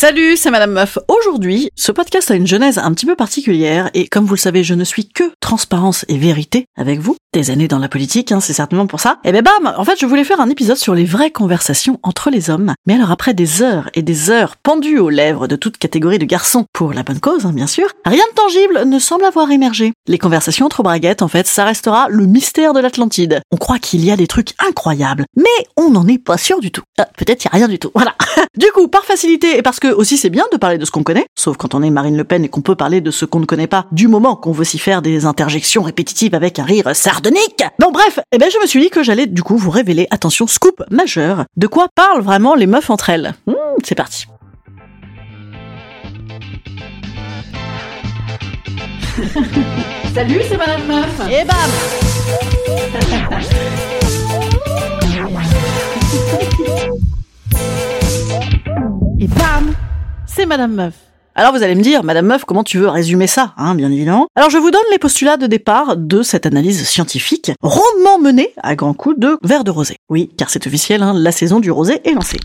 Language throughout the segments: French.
Salut, c'est Madame Meuf. Aujourd'hui, ce podcast a une genèse un petit peu particulière et comme vous le savez, je ne suis que transparence et vérité avec vous. Des années dans la politique, hein, c'est certainement pour ça. Et ben bam, en fait, je voulais faire un épisode sur les vraies conversations entre les hommes. Mais alors après des heures et des heures pendues aux lèvres de toute catégorie de garçons, pour la bonne cause, hein, bien sûr, rien de tangible ne semble avoir émergé. Les conversations entre braguettes, en fait, ça restera le mystère de l'Atlantide. On croit qu'il y a des trucs incroyables, mais on n'en est pas sûr du tout. Ah, Peut-être y a rien du tout. Voilà. du coup, par facilité et parce que aussi c'est bien de parler de ce qu'on connaît, sauf quand on est Marine Le Pen et qu'on peut parler de ce qu'on ne connaît pas, du moment qu'on veut s'y faire des interjections répétitives avec un rire sardonique. Bon bref, eh ben je me suis dit que j'allais du coup vous révéler, attention, scoop majeur, de quoi parlent vraiment les meufs entre elles. Hmm, c'est parti. Salut, c'est Madame Meuf. Et bam. Et bam C'est Madame Meuf. Alors vous allez me dire, Madame Meuf, comment tu veux résumer ça, hein, bien évidemment Alors je vous donne les postulats de départ de cette analyse scientifique, rondement menée à grands coups de verre de rosé. Oui, car c'est officiel, hein, la saison du rosé est lancée.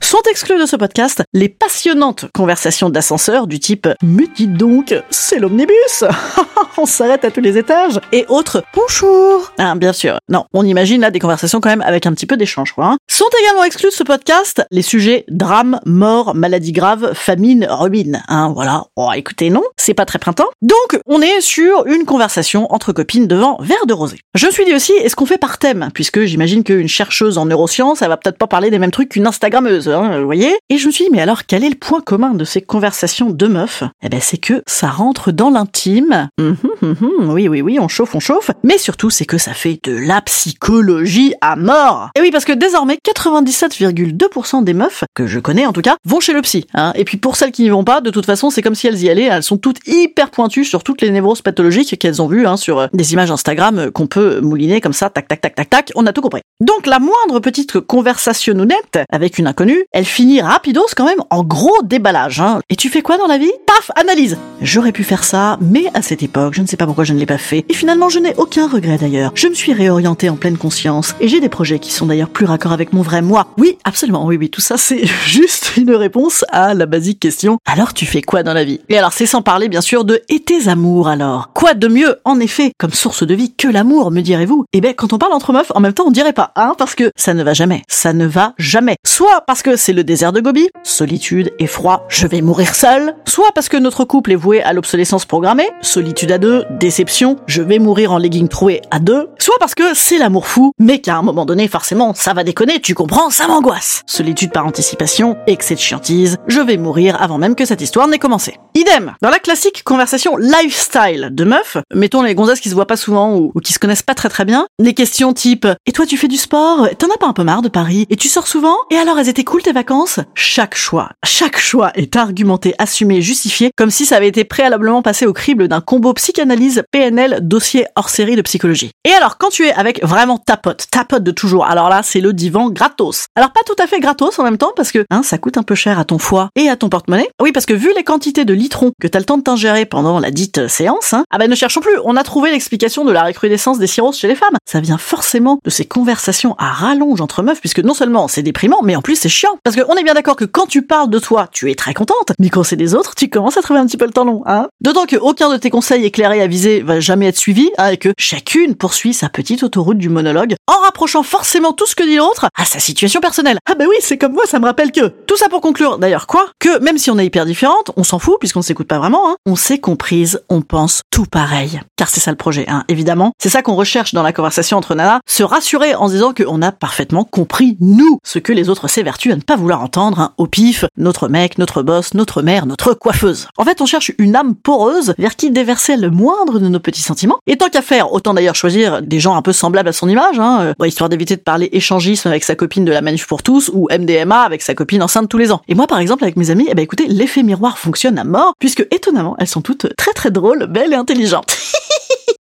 Sont exclus de ce podcast les passionnantes conversations d'ascenseur du type « Mais dites donc, c'est l'omnibus On s'arrête à tous les étages !» et autres « Bonjour !» Hein, bien sûr. Non, on imagine là des conversations quand même avec un petit peu d'échange, quoi. hein. Sont également exclus de ce podcast les sujets drame, mort, maladie grave, famine, ruine. Hein, voilà. Oh, écoutez, non, c'est pas très printemps. Donc, on est sur une conversation entre copines devant verre de rosé. Je me suis dit aussi, est-ce qu'on fait par thème? Puisque j'imagine qu'une chercheuse en neurosciences, elle va peut-être pas parler des mêmes trucs qu'une Instagrammeuse, vous voyez Et je me suis dit, mais alors, quel est le point commun de ces conversations de meufs? Eh ben, c'est que ça rentre dans l'intime. Mhm, mhm, oui, oui, oui, on chauffe, on chauffe. Mais surtout, c'est que ça fait de la psychologie à mort. Et oui, parce que désormais, 97,2% des meufs, que je connais en tout cas, vont chez le psy. Hein. Et puis pour celles qui n'y vont pas, de toute façon, c'est comme si elles y allaient. Elles sont toutes hyper pointues sur toutes les névroses pathologiques qu'elles ont vues hein, sur euh, des images Instagram euh, qu'on peut mouliner comme ça, tac, tac, tac, tac, tac. On a tout compris. Donc la moindre petite conversation honnête avec une inconnue, elle finit rapidos quand même en gros déballage. Hein. Et tu fais quoi dans la vie? Paf, analyse. J'aurais pu faire ça, mais à cette époque, je ne sais pas pourquoi je ne l'ai pas fait. Et finalement, je n'ai aucun regret d'ailleurs. Je me suis réorientée en pleine conscience et j'ai des projets qui sont d'ailleurs plus raccords avec mon vrai moi. Oui, absolument, oui, oui, tout ça c'est juste une réponse à la basique question. Alors tu fais quoi dans la vie? Et alors c'est sans parler bien sûr de et tes amours alors? Quoi de mieux, en effet, comme source de vie que l'amour, me direz-vous? Eh ben quand on parle entre meufs, en même temps on dirait pas, hein, parce que ça ne va jamais, ça ne va jamais. Soit parce que c'est le désert de Gobi, solitude, effroi, je vais mourir seul. Soit parce que notre couple est voué à l'obsolescence programmée, solitude à deux, déception, je vais mourir en legging troué à deux. Soit parce que c'est l'amour fou, mais qu'à un moment donné, forcément, ça va déconner, tu comprends, ça m'angoisse. Solitude par anticipation, excès de chiantise, je vais mourir avant même que cette histoire n'ait commencé. Idem, dans la classique conversation lifestyle de meufs, mettons les gonzesses qui se voient pas souvent ou, ou qui se connaissent pas très très bien, les questions type « Et toi tu fais du sport? T'en as pas un peu marre de Paris? Et tu sors souvent? Et alors elles étaient cool tes vacances ?» Chaque choix, chaque choix est argumenté, assumé, justifié, comme si ça avait été préalablement passé au crible d'un combo psychanalyse PNL dossier hors série de psychologie. Et alors quand tu es avec vraiment ta pote, ta pote de toujours, alors là c'est le divan gratos. Alors pas tout à fait gratos en même temps parce que hein, ça coûte un peu cher à ton foie et à ton porte-monnaie. Oui parce que vu les quantités de litrons que t'as le temps de t'ingérer pendant la dite séance, hein, ah ben ne cherchons plus, on a trouvé l'explication de la recrudescence des cirrhoses chez les femmes. Ça vient forcément de ces conversations à rallonge entre meufs puisque non seulement c'est déprimant mais en plus c'est chiant chiant. Parce qu'on est bien d'accord que quand tu parles de toi, tu es très contente, mais quand c'est des autres, tu commences à trouver un petit peu le temps long, hein. D'autant que aucun de tes conseils éclairés avisés va jamais être suivi, hein, et que chacune poursuit sa petite autoroute du monologue en rapprochant forcément tout ce que dit l'autre à sa situation personnelle. Ah bah oui, c'est comme moi, ça me rappelle que. Tout ça pour conclure, d'ailleurs quoi? Que même si on est hyper différentes, on s'en fout puisqu'on s'écoute pas vraiment, hein, on s'est comprise, on pense tout pareil. Car c'est ça le projet, hein, évidemment. C'est ça qu'on recherche dans la conversation entre Nana, se rassurer en se disant qu'on a parfaitement compris, nous, ce que les autres s'évertuent à pas vouloir entendre, hein, au pif, notre mec, notre boss, notre mère, notre coiffeuse. En fait, on cherche une âme poreuse vers qui déverser le moindre de nos petits sentiments. Et tant qu'à faire, autant d'ailleurs choisir des gens un peu semblables à son image, hein, euh, histoire d'éviter de parler échangisme avec sa copine de la manif pour tous ou MDMA avec sa copine enceinte tous les ans. Et moi, par exemple, avec mes amis, eh ben écoutez, l'effet miroir fonctionne à mort, puisque étonnamment, elles sont toutes très très drôles, belles et intelligentes.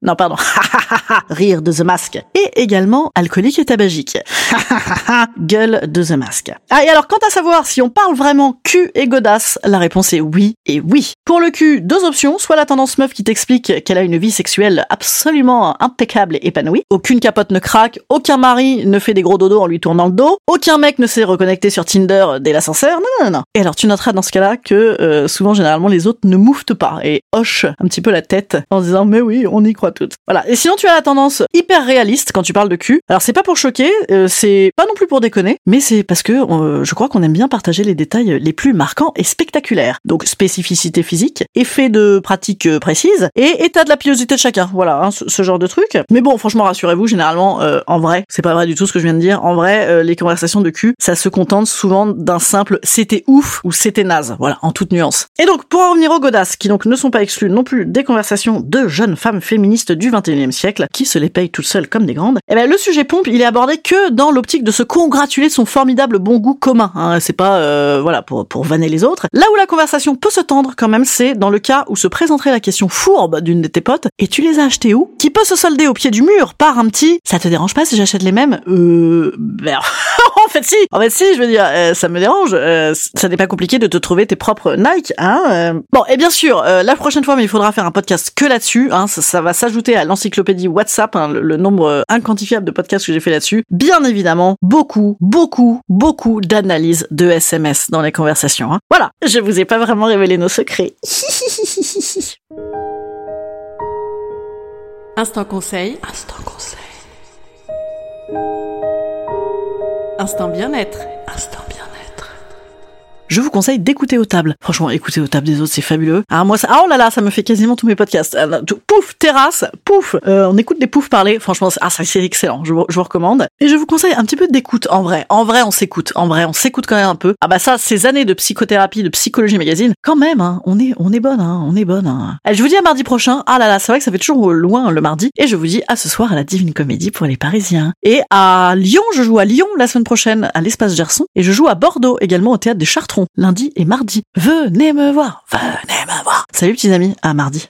Non, pardon. Rire de The Mask. Et également alcoolique et tabagique. Gueule de The Mask. Ah, et alors, quant à savoir si on parle vraiment cul et godasse, la réponse est oui et oui. Pour le cul, deux options. Soit la tendance meuf qui t'explique qu'elle a une vie sexuelle absolument impeccable et épanouie. Aucune capote ne craque, aucun mari ne fait des gros dodos en lui tournant le dos, aucun mec ne s'est reconnecté sur Tinder dès l'ascenseur. Non, non, non. Et alors, tu noteras dans ce cas-là que euh, souvent, généralement, les autres ne mouftent pas et hochent un petit peu la tête en disant, mais oui, on y croit voilà. Et sinon, tu as la tendance hyper réaliste quand tu parles de cul. Alors, c'est pas pour choquer, euh, c'est pas non plus pour déconner, mais c'est parce que euh, je crois qu'on aime bien partager les détails les plus marquants et spectaculaires. Donc, spécificité physique, effet de pratique euh, précise et état de la pilosité de chacun. Voilà, hein, ce, genre de truc. Mais bon, franchement, rassurez-vous, généralement, en vrai, c'est pas vrai du tout ce que je viens de dire. En vrai, les conversations de cul, ça se contente souvent d'un simple c'était ouf ou c'était naze. Voilà, en toute nuance. Et donc, pour en revenir aux godasses, qui donc ne sont pas exclus non plus des conversations de jeunes femmes féministes du 21e siècle, qui se les paye toutes seules comme des grandes, eh ben, le sujet pompe, il est abordé que dans l'optique de se congratuler de son formidable bon goût commun. Hein. C'est pas, euh, voilà, pour, pour vanner les autres. Là où la conversation peut se tendre quand même, c'est dans le cas où se présenterait la question fourbe d'une de tes potes, et tu les as achetés où? Qui peut se solder au pied du mur par un petit, ça te dérange pas si j'achète les mêmes? Euh, ben, en fait si, en fait si, je veux dire, euh, ça me dérange. Euh, ça n'est pas compliqué de te trouver tes propres Nike, hein. Bon, et bien sûr, la prochaine fois, mais il faudra faire un podcast que là-dessus, hein. Ça, ça va s'ajouter à l'encyclopédie WhatsApp, hein, le, nombre euh, inquantifiable de podcasts que j'ai fait là-dessus. Bien évidemment, beaucoup, beaucoup, beaucoup d'analyses de SMS dans les conversations. Hein. Voilà, je vous ai pas vraiment révélé nos secrets. Instant conseil. Instant conseil. Instant bien-être. Instant je vous conseille d'écouter aux tables. Franchement, écouter aux tables des autres, c'est fabuleux. Ah moi, ça, ah, oh là là, ça me fait quasiment tous mes podcasts. Ah, pouf, terrasse, pouf, euh, on écoute des poufs parler. Franchement, ah ça c'est excellent. Je vous, je vous recommande. Et je vous conseille un petit peu d'écoute. En vrai, en vrai, on s'écoute. En vrai, on s'écoute quand même un peu. Ah bah ça, ces années de psychothérapie, de psychologie magazine, quand même, hein, on est, on est bonne, hein, on est bonne. Hein. Je vous dis à mardi prochain. Ah là là, c'est vrai que ça fait toujours loin le mardi. Et je vous dis à ce soir à la Divine Comédie pour les Parisiens. Et à Lyon, je joue à Lyon la semaine prochaine à l'espace Gerson. Et je joue à Bordeaux également au théâtre des Chartrons lundi et mardi. Venez me voir, venez me voir. Salut petits amis, à mardi.